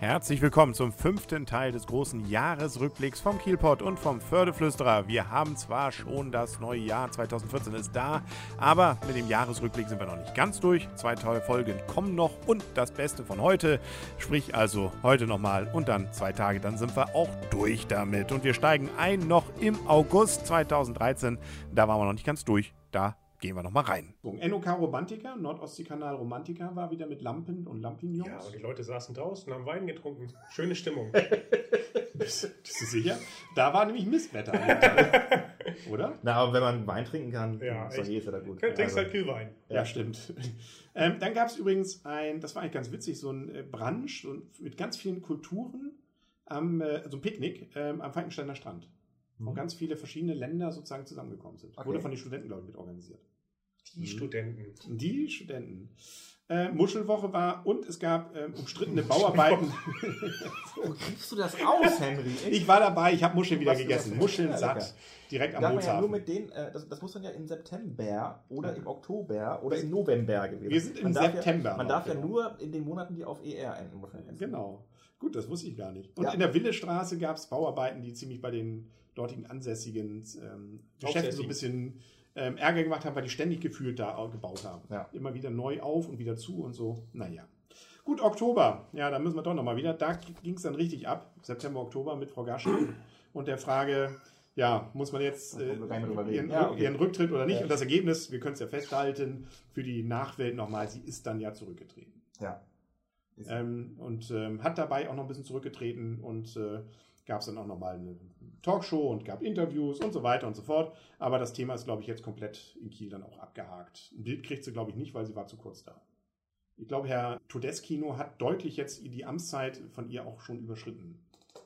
Herzlich willkommen zum fünften Teil des großen Jahresrückblicks vom Kielpot und vom Fördeflüsterer. Wir haben zwar schon das neue Jahr 2014 ist da, aber mit dem Jahresrückblick sind wir noch nicht ganz durch. Zwei tolle Folgen kommen noch und das Beste von heute. Sprich also heute nochmal und dann zwei Tage, dann sind wir auch durch damit. Und wir steigen ein noch im August 2013. Da waren wir noch nicht ganz durch. Da gehen wir nochmal rein. NOK Romantiker, Nordostseekanal Romantiker war wieder mit Lampen und Lampignons. Ja, und die Leute saßen draußen, haben Wein getrunken. Schöne Stimmung. bist, bist du sicher? Da war nämlich Mistwetter. an dem Tag. Oder? Na, aber wenn man Wein trinken kann, Ja, eh ist ja da gut. Trinkst Also, halt Kühlwein. Ja, stimmt. Ähm, dann gab es übrigens ein, das war eigentlich ganz witzig, so ein äh, Brunch so mit ganz vielen Kulturen, am, äh, so ein Picknick ähm, am Falkensteiner Strand. Wo Mhm. ganz viele verschiedene Länder sozusagen zusammengekommen sind. Okay. Wurde von den Studenten, glaube ich, mit organisiert. Die Mhm. Studenten. Die Studenten. Äh, Muschelwoche war und es gab ähm, umstrittene Bauarbeiten. Wo gibst du das aus, Henry? Echt? ich war dabei, ich habe Muscheln wieder gegessen. Muscheln ja, satt. Direkt am man ja nur mit äh, das, das muss dann ja im September oder im Oktober oder im November gewesen Wir sind im Man September Ja, man darf ja genau. nur in den Monaten, die auf ER enden. muss man essen. Genau. Gut, das wusste ich gar nicht. Und Ja. in der Willestraße gab es Bauarbeiten, die ziemlich bei den dortigen ansässigen ähm, Geschäften so ein bisschen ähm, Ärger gemacht haben, weil die ständig gefühlt da gebaut haben. Ja. Immer wieder neu auf und wieder zu und so. Naja. Gut, Oktober. Ja, da müssen wir doch nochmal wieder. Da ging es dann richtig ab. September, Oktober mit Frau Gaschel und der Frage, ja, muss man jetzt äh, ihren, Ja, okay. ihren Rücktritt oder nicht? Ja. Und das Ergebnis, wir können es ja festhalten, für die Nachwelt nochmal, sie ist dann ja zurückgetreten. Ja. Ähm, und ähm, hat dabei auch noch ein bisschen zurückgetreten und äh, gab es dann auch nochmal eine Talkshow und gab Interviews und so weiter und so fort. Aber das Thema ist, glaube ich, jetzt komplett in Kiel dann auch abgehakt. Ein Bild kriegt sie, glaube ich, nicht, weil sie war zu kurz da. Ich glaube, Herr Todeskino hat deutlich jetzt die Amtszeit von ihr auch schon überschritten.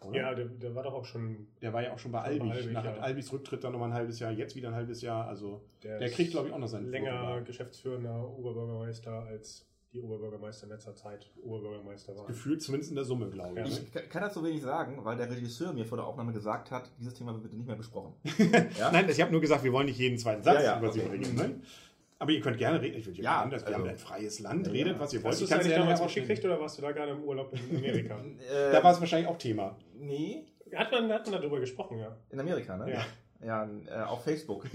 oder? Ja, der, der war doch auch schon. Der war ja auch schon bei Albig. Albig, Nach ja. Albigs Rücktritt dann nochmal ein halbes Jahr, jetzt wieder ein halbes Jahr. Also Der, der kriegt, glaube ich, auch noch seinen länger Flug. geschäftsführender Oberbürgermeister als die Oberbürgermeister in letzter Zeit Oberbürgermeister waren. Gefühlt zumindest in der Summe, glaube Ja. ich. Ich kann- das so wenig sagen, weil der Regisseur mir vor der Aufnahme gesagt hat, dieses Thema wird bitte nicht mehr besprochen. Ja? Nein, ich habe nur gesagt, wir wollen nicht jeden zweiten Satz Ja, ja, über sie okay. bringen. Ne? Aber ihr könnt gerne reden. Ich will Ja, ja, das, wir also- haben ein freies Land. Ja, Redet, was ihr wollt. Hast du eigentlich ja damals mitgekriegt rausschneiden. oder warst du da gerade im Urlaub in Amerika? Äh, Da war es wahrscheinlich auch Thema. Nee, hat, man, hat man darüber gesprochen, ja. in Amerika, ne? Ja. Ja, äh, auf Facebook.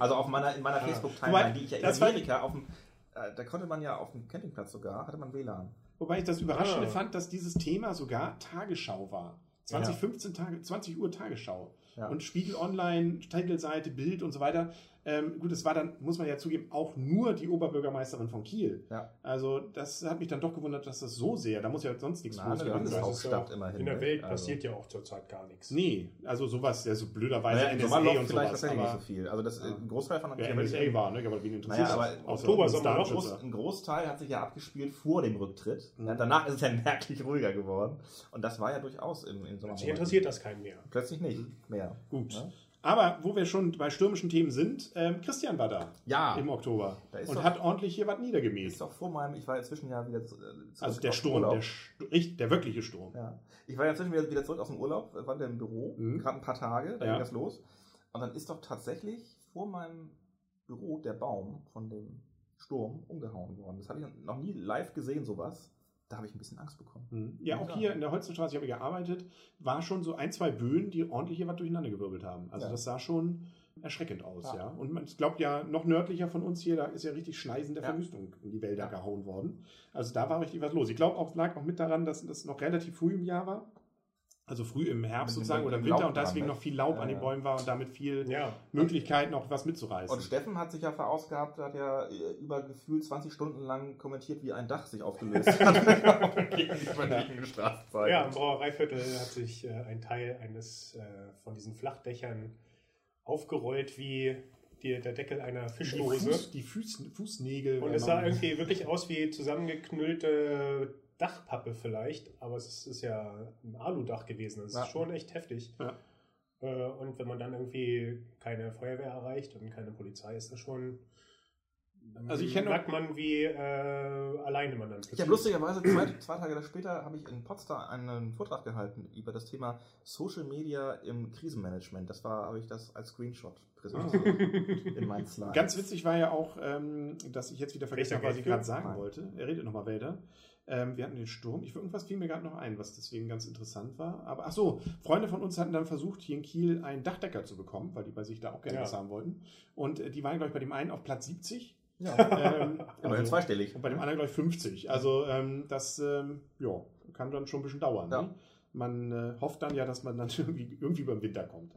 Also auf meiner, in meiner Ah. Facebook-Timeline, die ich ja in das Amerika auf dem, da konnte man ja auf dem Campingplatz sogar, hatte man WLAN. Wobei ich das Überraschende Ah. fand, dass dieses Thema sogar Tagesschau war. 2015 Tage, 20 Uhr Tagesschau. Ja. Und Spiegel Online, Titelseite, Bild und so weiter. Ähm, gut, es war dann, muss man ja zugeben, auch nur die Oberbürgermeisterin von Kiel. Ja. Also das hat mich dann doch gewundert, dass das so sehr, da muss ja sonst nichts Na, sein. Landeshauptstadt Das ist ja- immerhin, In der ne? Welt Also- passiert ja auch zurzeit gar nichts. Nee, also sowas, ja, so blöderweise Naja, NSA Sommerloch und vielleicht sowas. tatsächlich nicht so viel. Also das, äh, ein Großteil von wer NSA war, ne? Aber wen interessiert Naja, aber Oktober, Sommerloch. Groß, ein Großteil hat sich ja abgespielt vor dem Rücktritt. Mhm. Ja, danach ist es ja merklich ruhiger geworden. Und das war ja durchaus im, im Sommer. Plötzlich interessiert das keinen mehr. Plötzlich nicht Mhm. mehr. Gut. Ja? Aber wo wir schon bei stürmischen Themen sind, ähm, Christian war da Ja, im Oktober Da ist und doch- hat ordentlich hier was ist niedergemäht. doch vor meinem, ich war inzwischen ja wieder zu, äh, zurück Also der Sturm, der, der wirkliche Sturm. Ja. Ich war ja inzwischen wieder, wieder zurück aus dem Urlaub, äh, war wieder im Büro, Mhm. gerade ein paar Tage, da Ja. ging das los. Und dann ist doch tatsächlich vor meinem Büro der Baum von dem Sturm umgehauen worden. Das habe ich noch nie live gesehen, sowas. Da habe ich ein bisschen Angst bekommen. Mhm. Ja, auch hier in der Holzenstraße, ich habe gearbeitet, war schon so ein, zwei Böen, die ordentlich hier was durcheinandergewirbelt haben. Also Ja. das sah schon erschreckend aus, ja. Ja. Und man glaubt ja, noch nördlicher von uns hier, da ist ja richtig Schneisen der Ja. Verwüstung in die Wälder Ja. gehauen worden. Also da war richtig was los. Ich glaube auch, lag auch mit daran, dass das noch relativ früh im Jahr war. Also früh im Herbst sozusagen oder im Winter Laub und deswegen dran, noch viel Laub Ja, an den. Bäumen war und damit viel Ja, Möglichkeit, noch was mitzureißen. Und Steffen hat sich ja verausgabt, hat ja äh, über gefühlt 20 Stunden lang kommentiert, wie ein Dach sich aufgelöst hat. Gegen die Straßenzeit. ja, im Brauereiviertel hat sich äh, ein Teil eines äh, von diesen Flachdächern aufgerollt wie die, der Deckel einer die, Fischdose. Fuß, die Fuß, Fußnägel. Und es sah irgendwie wirklich aus wie zusammengeknüllte Dachpappe vielleicht, aber es ist, ja ein Aludach gewesen. Das Ja. ist schon echt heftig. Ja. Äh, Und wenn man dann irgendwie keine Feuerwehr erreicht und keine Polizei, ist das schon Also ich kenne merkt man, wie äh, alleine man dann Ich habe lustigerweise zwei, zwei Tage später habe ich in Potsdam einen Vortrag gehalten über das Thema Social Media im Krisenmanagement. Das war, habe ich das als Screenshot präsentiert in meinen Slides. Ganz witzig war ja auch, ähm, dass ich jetzt wieder vergessen habe, was ich gerade sagen Nein. wollte. Er redet nochmal Wälder. Ähm, wir hatten den Sturm. Ich, irgendwas fiel mir gerade noch ein, was deswegen ganz interessant war. Aber ach so, Freunde von uns hatten dann versucht, hier in Kiel einen Dachdecker zu bekommen, weil die bei sich da auch gerne Ja. was haben wollten. Und äh, die waren, glaube ich, bei dem einen auf Platz 70. ja, Ähm, also- zweistellig. Und bei dem anderen, glaube ich, 50. Also ähm, das ähm, ja, kann dann schon ein bisschen dauern. Ja. Ne? Man äh, hofft dann ja, dass man dann irgendwie, irgendwie über den Winter kommt.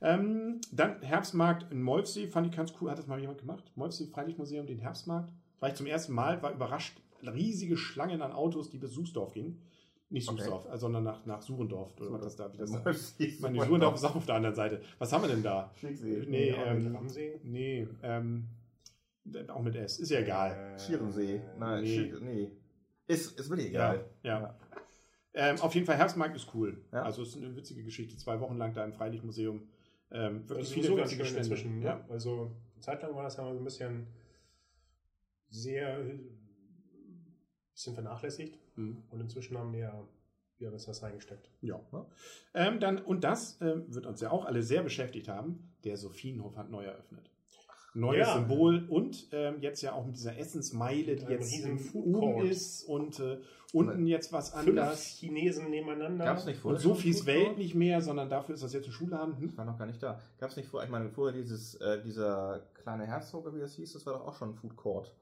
Ähm, dann Herbstmarkt in Molfsee, fand ich ganz cool. Hat das mal jemand gemacht? Molfsee Freilichtmuseum, den Herbstmarkt. War ich zum ersten Mal, war überrascht. Riesige Schlangen an Autos, die bis Sußdorf gingen. Nicht Okay. Sußdorf, äh, sondern nach, nach Surendorf. Oder was das da, wie das da. Die Surendorf ist auch auf der anderen Seite. Was haben wir denn da? Schiersee. Nee, mit ähm, nee, ähm, auch mit S. Ist ja egal. Äh, Schierensee. Nein, nee. nee. nee. Ist, ist wirklich egal. Ja. Ja. Ähm, auf jeden Fall, Herbstmarkt ist cool. Ja. Also es ist eine witzige Geschichte. Zwei Wochen lang da im Freilichtmuseum. Ähm, Das wirklich ist viele so witzige Stände. inzwischen. Ja. Ja. Also eine Zeit lang war das ja mal so ein bisschen sehr bisschen vernachlässigt Mhm. und inzwischen haben die ja wieder was reingesteckt. ja. Ähm, dann, und das ähm, wird uns ja auch alle sehr beschäftigt haben. Der Sophienhof hat neu eröffnet. Neues Ja. Symbol und ähm, jetzt ja auch mit dieser Essensmeile, die jetzt Food oben Court. ist und äh, unten jetzt was Fünf anders. Chinesen nebeneinander. Gab es nicht Und vorher? Sophies Welt nicht mehr, sondern dafür ist das jetzt ein Schuhladen. Hm? Ich war noch gar nicht da. Gab es nicht vorher, ich meine, vorher dieses, äh, dieser kleine Herzog, oder wie das hieß, das war doch auch schon ein Food Court.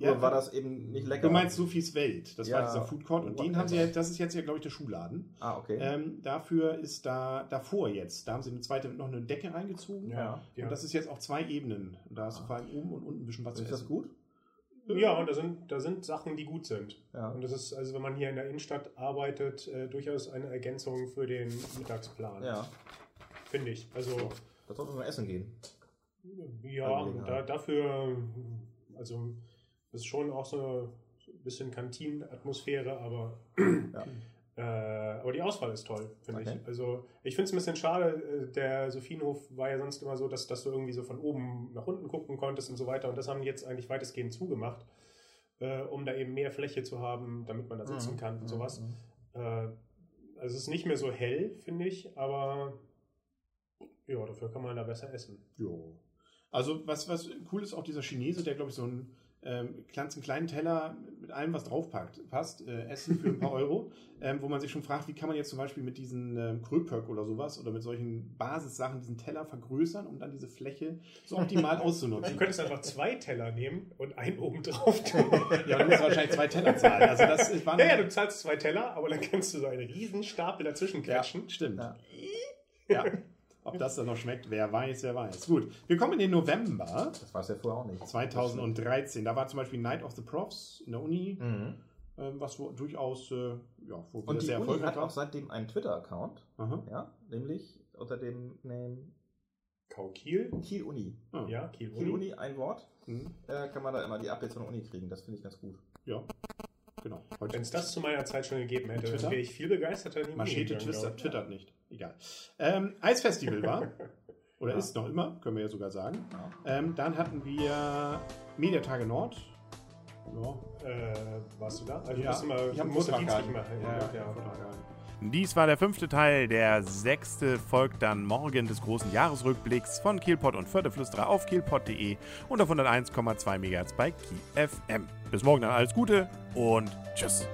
Ja, Nur war das eben nicht lecker. Du meinst Sophies Welt. Das war Ja, dieser Food Court. Und den whatever. haben sie ja, das ist jetzt ja, glaube ich, der Schuhladen. Ah, okay. Ähm, dafür ist da davor jetzt, da haben sie eine zweite noch eine Decke reingezogen. Ja, ja. Und das ist jetzt auf zwei Ebenen. Und da hast du vor allem oben und unten ein bisschen was zu ist das essen. gut? ja, und da sind, da sind Sachen, die gut sind. Ja. Und das ist, also wenn man hier in der Innenstadt arbeitet, äh, durchaus eine Ergänzung für den Mittagsplan. Ja. Finde ich. Also Da sollte man essen gehen. Ja, da, dafür, also ist schon auch so ein bisschen Kantinenatmosphäre, aber, Ja. äh, aber die Auswahl ist toll, finde Okay. ich. Also ich finde es ein bisschen schade, äh, der Sophienhof war ja sonst immer so, dass, dass du irgendwie so von oben nach unten gucken konntest und so weiter und das haben die jetzt eigentlich weitestgehend zugemacht, äh, um da eben mehr Fläche zu haben, damit man da sitzen Mhm. kann und Mhm. sowas. Mhm. Äh, also es ist nicht mehr so hell, finde ich, aber ja, dafür kann man da besser essen. Jo. Also was, was cool ist, auch dieser Chinese, der glaube ich so einen ähm, ganz einen kleinen Teller mit allem, was draufpackt, passt, äh, Essen für ein paar Euro, ähm, wo man sich schon fragt, wie kann man jetzt zum Beispiel mit diesen ähm, Kröpöck oder sowas oder mit solchen Basissachen diesen Teller vergrößern, um dann diese Fläche so optimal Du auszunutzen. könntest einfach zwei Teller nehmen und einen oben drauf tun. Ja, dann musst du wahrscheinlich zwei Teller zahlen. Also das ist, war ja, ja, du zahlst zwei Teller, aber dann kannst du so einen riesen Stapel dazwischen ja, quetschen. stimmt. Ja. Ja. Ob das dann noch schmeckt, wer weiß, wer weiß. Gut, wir kommen in den November Das war es ja vorher auch nicht. 2013. Da war zum Beispiel Night of the Profs in der Uni, Mhm. ähm, was wo, durchaus äh, ja, wo Und die sehr Uni erfolgreich hat war. auch seitdem einen Twitter-Account, ja, nämlich unter dem Name Kau Kiel. Kiel Uni. Ah. Ja, Kiel Kiel Uni. Uni, ein Wort, Mhm. äh, kann man da immer die Updates von der Uni kriegen. Das finde ich ganz gut. Ja, genau. Heute Wenn es das zu meiner Zeit schon gegeben hätte, Twitter? dann wäre ich viel begeisterter Machete Twister, twittert nicht. Egal. Ähm, Eisfestival war. Oder Ja. ist noch immer, können wir ja sogar sagen. Ja. Ähm, dann hatten wir Mediatage Nord. Ja, Äh, warst du da? Also, Ja, du musst immer, ich hab einen du musst Vortrag dienstlich gehalten. machen. Ja, ja, ja. Dies war der fünfte Teil. Der sechste folgt dann morgen des großen Jahresrückblicks von Kielpot und Förderflüsterer auf kielpot.de und auf 101,2 MHz bei KiFM. Bis morgen dann alles Gute und tschüss.